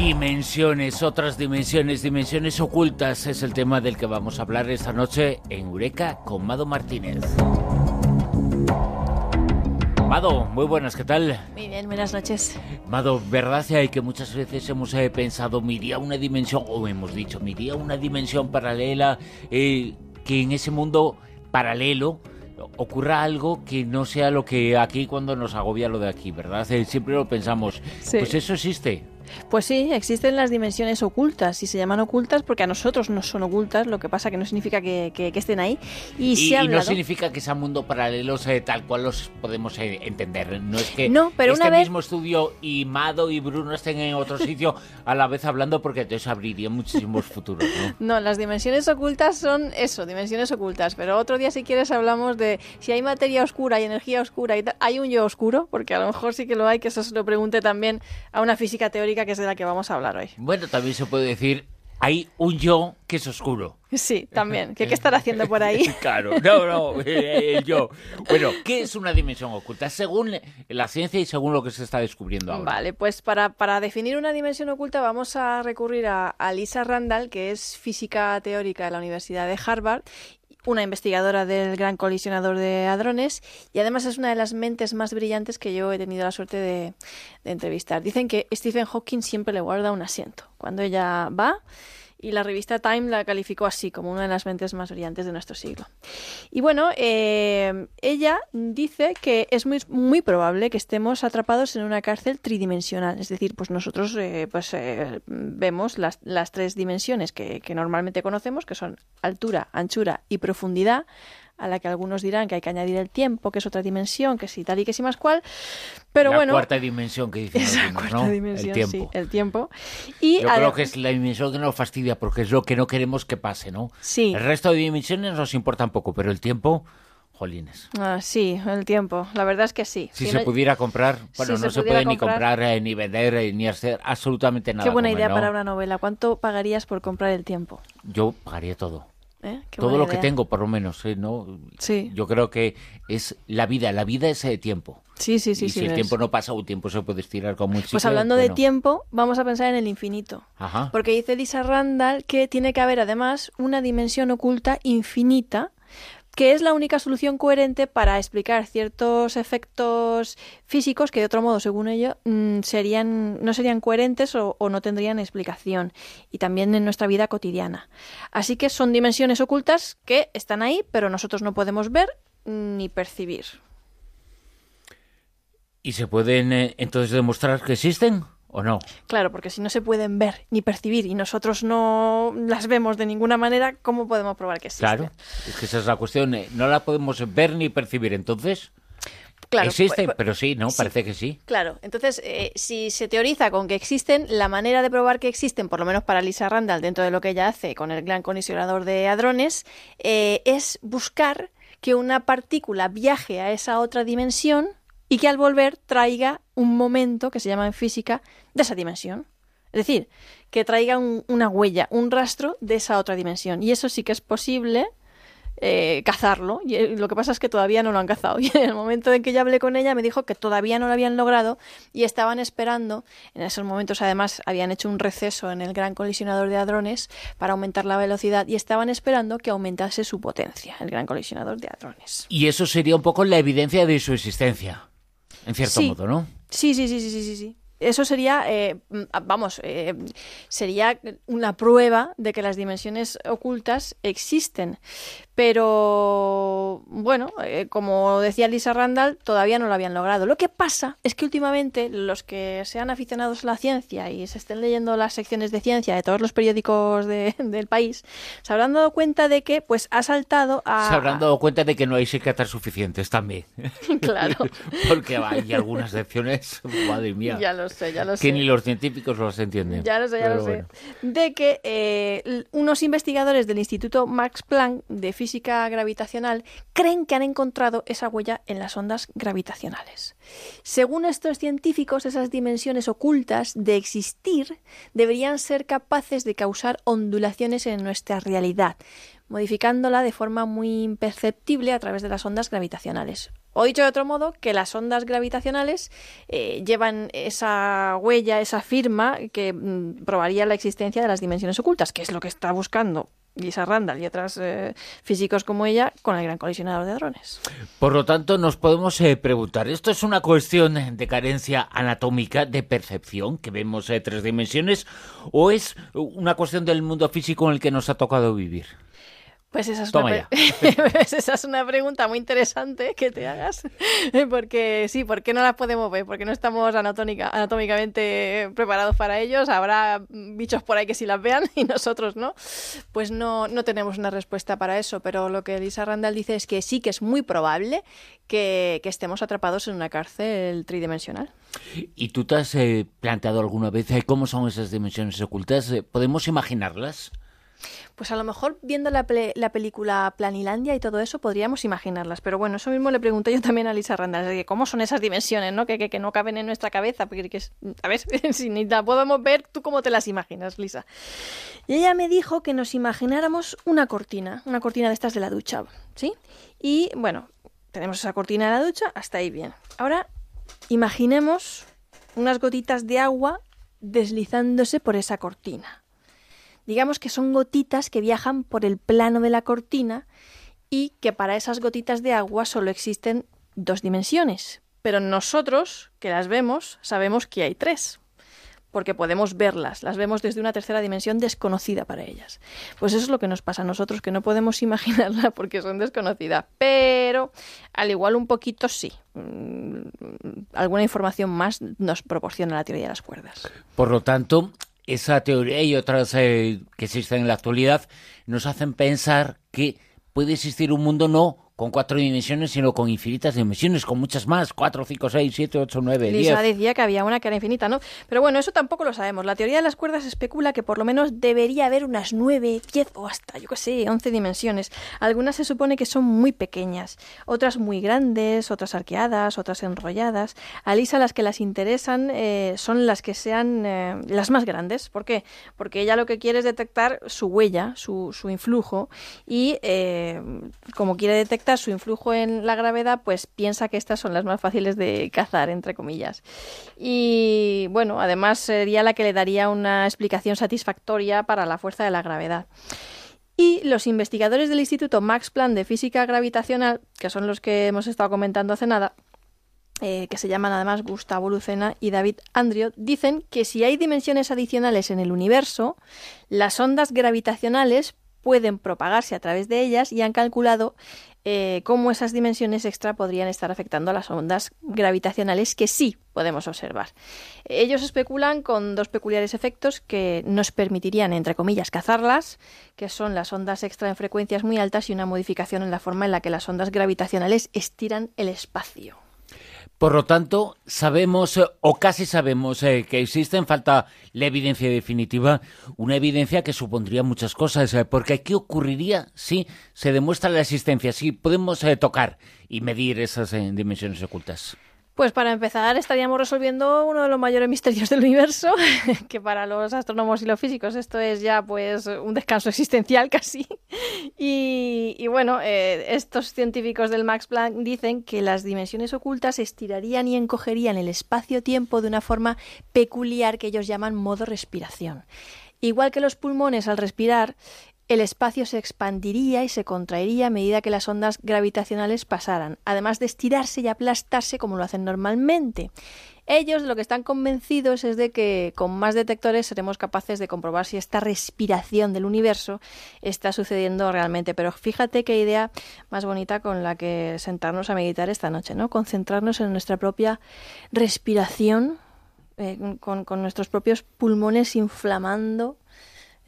Dimensiones, otras dimensiones, dimensiones ocultas es el tema del que vamos a hablar esta noche en Eureka con Mado Martínez. Mado, muy buenas, ¿qué tal? Muy bien, buenas noches. Mado, ¿verdad hay que muchas veces hemos eh, pensado, miría una dimensión, o hemos dicho, miría una dimensión paralela, eh, que en ese mundo paralelo ocurra algo que no sea lo que aquí cuando nos agobia lo de aquí, ¿verdad? Eh, siempre lo pensamos. Pues eso existe. Pues sí, existen las dimensiones ocultas y se llaman ocultas porque a nosotros no son ocultas, lo que pasa que no significa que, estén ahí. Y, no significa que sea mundo paralelo tal cual los podemos eh, entender. No es que no, pero este una mismo estudio y Mado y Bruno estén en otro sitio a la vez hablando porque entonces abriría muchísimos futuros. ¿no? no, las dimensiones ocultas son eso, dimensiones ocultas. Pero otro día si quieres hablamos de si hay materia oscura y energía oscura y tal. ¿Hay un yo oscuro? Porque a lo mejor sí que lo hay, que eso se lo pregunte también a una física teórica que es de la que vamos a hablar hoy. Bueno, también se puede decir, hay un yo que es oscuro. Sí, también. ¿Qué, qué estará haciendo por ahí? claro, no, no, eh, yo. Bueno, ¿qué es una dimensión oculta? Según la ciencia y según lo que se está descubriendo ahora. Vale, pues para, para definir una dimensión oculta vamos a recurrir a, a Lisa Randall, que es física teórica de la Universidad de Harvard una investigadora del Gran Colisionador de Hadrones y además es una de las mentes más brillantes que yo he tenido la suerte de, de entrevistar. Dicen que Stephen Hawking siempre le guarda un asiento. Cuando ella va, y la revista Time la calificó así, como una de las mentes más brillantes de nuestro siglo. Y bueno, eh, ella dice que es muy, muy probable que estemos atrapados en una cárcel tridimensional, es decir, pues nosotros eh, pues, eh, vemos las, las, tres dimensiones que, que normalmente conocemos, que son altura, anchura y profundidad, a la que algunos dirán que hay que añadir el tiempo, que es otra dimensión, que sí, tal y que sí más cual. Pero la bueno. cuarta dimensión que dice la cuarta dimensión, el tiempo. Sí, el tiempo. Y Yo creo que es la dimensión que nos fastidia porque es lo que no queremos que pase, ¿no? Sí. El resto de dimensiones nos importa un poco, pero el tiempo. Jolines. Ah, sí, el tiempo. La verdad es que sí. Si, se pudiera comprar, bueno, no se, puede ni comprar, eh, ni vender, eh, ni hacer absolutamente nada. Qué buena idea para una novela. ¿Cuánto pagarías por comprar el tiempo? Yo pagaría todo. ¿Eh? Todo lo que tengo, por lo menos, ¿eh? ¿no? Sí. Yo creo que es la vida, la vida es de tiempo. Sí, sí, sí. Y si el tiempo no pasa, un tiempo se puede estirar como un Pues hablando de tiempo, vamos a pensar en el infinito. Ajá. Porque dice Lisa Randall que tiene que haber además una dimensión oculta infinita que es la única solución coherente para explicar ciertos efectos físicos que de otro modo, según ello, mm, serían, no serían coherentes o, no tendrían explicación, y también en nuestra vida cotidiana. Así que son dimensiones ocultas que están ahí, pero nosotros no podemos ver ni percibir. ¿Y se pueden eh, entonces demostrar que existen? ¿O no? Claro, porque si no se pueden ver ni percibir y nosotros no las vemos de ninguna manera, ¿cómo podemos probar que existen? Claro, es que esa es la cuestión. eh, No la podemos ver ni percibir, entonces. Claro, existen, pues- pero sí, ¿no? sí. Parece que sí. Claro, entonces, eh, si se teoriza con que existen, la manera de probar que existen, por lo menos para Lisa Randall, dentro de lo que ella hace con el gran colisionador de hadrones, eh, es buscar que una partícula viaje a esa otra dimensión y que al volver traiga un momento que se llama en física de esa dimensión. Es decir, que traiga un- una huella, un rastro de esa otra dimensión. Y eso sí que es posible eh, cazarlo. Y eh, lo que pasa es que todavía no lo han cazado. Y en el momento en que yo hablé con ella me dijo que todavía no lo habían logrado y estaban esperando. En esos momentos además habían hecho un receso en el gran colisionador de hadrones para aumentar la velocidad y estaban esperando que aumentase su potencia, el gran colisionador de hadrones. Y eso sería un poco la evidencia de su existencia, en cierto Sí. modo, ¿no? Sí, sí, sí, sí, sí, sí, sí. Eso sería, eh, vamos, eh, sería una prueba de que las dimensiones ocultas existen. Pero, bueno, eh, como decía Lisa Randall, todavía no lo habían logrado. Lo que pasa es que últimamente los que sean aficionados a la ciencia y se estén leyendo las secciones de ciencia de todos los periódicos de- del país, se habrán dado cuenta de que pues ha saltado a... Se habrán dado cuenta de que no hay psiquiatras suficientes también. Claro, Porque hay algunas secciones, madre mía, ya lo sé, ya lo sé. que ni los científicos los entienden. Ya lo sé, ya Pero lo sé. De que eh, unos investigadores del Instituto Max Planck de Física Gravitacional creen que han encontrado esa huella en las ondas gravitacionales. Según estos científicos, esas dimensiones ocultas de existir deberían ser capaces de causar ondulaciones en nuestra realidad, modificándola de forma muy imperceptible a través de las ondas gravitacionales. O dicho de otro modo, que las ondas gravitacionales eh, llevan esa huella, esa firma que mm, probaría la existencia de las dimensiones ocultas, que es lo que está buscando Lisa Randall y otros eh, físicos como ella con el gran colisionador de hadrones. Por lo tanto, nos podemos eh, preguntar, ¿esto es una cuestión de carencia anatómica, de percepción, que vemos tres dimensiones, o es una cuestión del mundo físico en el que nos ha tocado vivir? Pues esa es, una pues esa es una pregunta muy interesante que te hagas, porque sí, ¿por qué no las podemos ver? Porque no estamos anatómicamente preparados para ellos, habrá bichos por ahí que sí las vean y nosotros no. Pues no, no tenemos una respuesta para eso, pero lo que Lisa Randall dice es que sí que es muy probable que, estemos atrapados en una cárcel tridimensional. ¿Y tú te has eh, planteado alguna vez eh, cómo son esas dimensiones ocultas? Eh, ¿Podemos imaginarlas? Pues a lo mejor viendo la, la, película Planilandia y todo eso podríamos imaginarlas. Pero bueno, eso mismo le pregunté yo también a Lisa Randall. ¿Cómo son esas dimensiones, no? Que, que, no caben en nuestra cabeza. Porque, que a ver, si ni la podemos ver, ¿tú cómo te las imaginas, Lisa? Y ella me dijo que nos imagináramos una cortina, una cortina de estas de la ducha, ¿sí? Y bueno, tenemos esa cortina de la ducha, hasta ahí bien. Ahora, imaginemos unas gotitas de agua deslizándose por esa cortina digamos que son gotitas que viajan por el plano de la cortina y que para esas gotitas de agua solo existen dos dimensiones. Pero nosotros, que las vemos, sabemos que hay tres, porque podemos verlas, las vemos desde una tercera dimensión desconocida para ellas. Pues eso es lo que nos pasa a nosotros, que no podemos imaginarla porque son desconocidas, pero al igual un poquito sí. Mm, alguna información más nos proporciona la teoría de las cuerdas. Por lo tanto, esa teoría y otras eh, que existen en la actualidad nos hacen pensar que puede existir un mundo no con cuatro dimensiones, sino con infinitas dimensiones, con muchas más, cuatro, cinco, seis, siete, ocho, nueve, diez. Lisa decía que había una que era infinita, ¿no? Pero bueno, eso tampoco lo sabemos. La teoría de las cuerdas especula que por lo menos debería haber unas nueve, diez o hasta, yo qué sé, once dimensiones. Algunas se supone que son muy pequeñas, otras muy grandes, otras arqueadas, otras enrolladas. A Lisa las que las interesan eh, son las que sean eh, las más grandes. ¿Por qué? Porque ella lo que quiere es detectar su huella, su, su influjo, y eh, como quiere detectar su influjo en la gravedad, pues piensa que estas son las más fáciles de cazar, entre comillas. Y bueno, además sería la que le daría una explicación satisfactoria para la fuerza de la gravedad. Y los investigadores del Instituto Max Planck de Física Gravitacional, que son los que hemos estado comentando hace nada, eh, que se llaman además Gustavo Lucena y David Andrio, dicen que si hay dimensiones adicionales en el universo, las ondas gravitacionales pueden propagarse a través de ellas y han calculado eh, cómo esas dimensiones extra podrían estar afectando a las ondas gravitacionales que sí podemos observar. Ellos especulan con dos peculiares efectos que nos permitirían, entre comillas, cazarlas, que son las ondas extra en frecuencias muy altas y una modificación en la forma en la que las ondas gravitacionales estiran el espacio. Por lo tanto, sabemos eh, o casi sabemos eh, que existe, en falta la evidencia definitiva, una evidencia que supondría muchas cosas, eh, porque ¿qué ocurriría si se demuestra la existencia, si podemos tocar y medir esas dimensiones ocultas? Pues para empezar estaríamos resolviendo uno de los mayores misterios del universo, que para los astrónomos y los físicos esto es ya pues un descanso existencial casi. Y, bueno, eh, estos científicos del Max Planck dicen que las dimensiones ocultas estirarían y encogerían el espacio-tiempo de una forma peculiar que ellos llaman modo respiración. Igual que los pulmones al respirar, el espacio se expandiría y se contraería a medida que las ondas gravitacionales pasaran, además de estirarse y aplastarse como lo hacen normalmente. Ellos lo que están convencidos es de que con más detectores seremos capaces de comprobar si esta respiración del universo está sucediendo realmente. Pero fíjate qué idea más bonita con la que sentarnos a meditar esta noche, ¿no? Concentrarnos en nuestra propia respiración, eh, con nuestros propios pulmones inflamando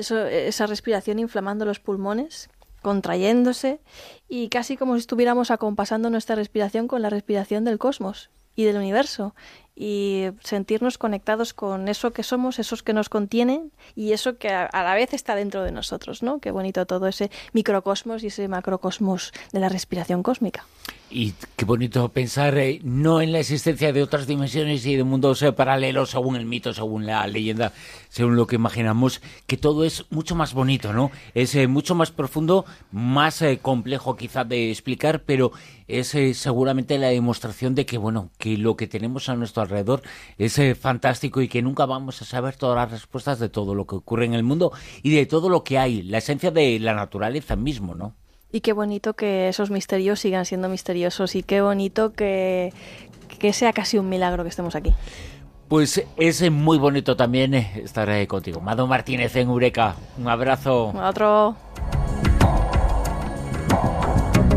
esa respiración inflamando los pulmones, contrayéndose y casi como si estuviéramos acompasando nuestra respiración con la respiración del cosmos y del universo y sentirnos conectados con eso que somos, esos que nos contienen y eso que a, la vez está dentro de nosotros, ¿no? Qué bonito todo ese microcosmos y ese macrocosmos de la respiración cósmica. Y qué bonito pensar eh, no en la existencia de otras dimensiones y de mundos eh, paralelos según el mito, según la leyenda, según lo que imaginamos, que todo es mucho más bonito, ¿no? Es eh, mucho más profundo, más complejo quizá de explicar, pero es seguramente la demostración de que, bueno, que lo que tenemos a nuestro alrededor es fantástico y que nunca vamos a saber todas las respuestas de todo lo que ocurre en el mundo y de todo lo que hay, la esencia de la naturaleza mismo, ¿no? Y qué bonito que esos misterios sigan siendo misteriosos y qué bonito que, que sea casi un milagro que estemos aquí. Pues es muy bonito también estar contigo. Mado Martínez en Eureka. Un abrazo. Otro.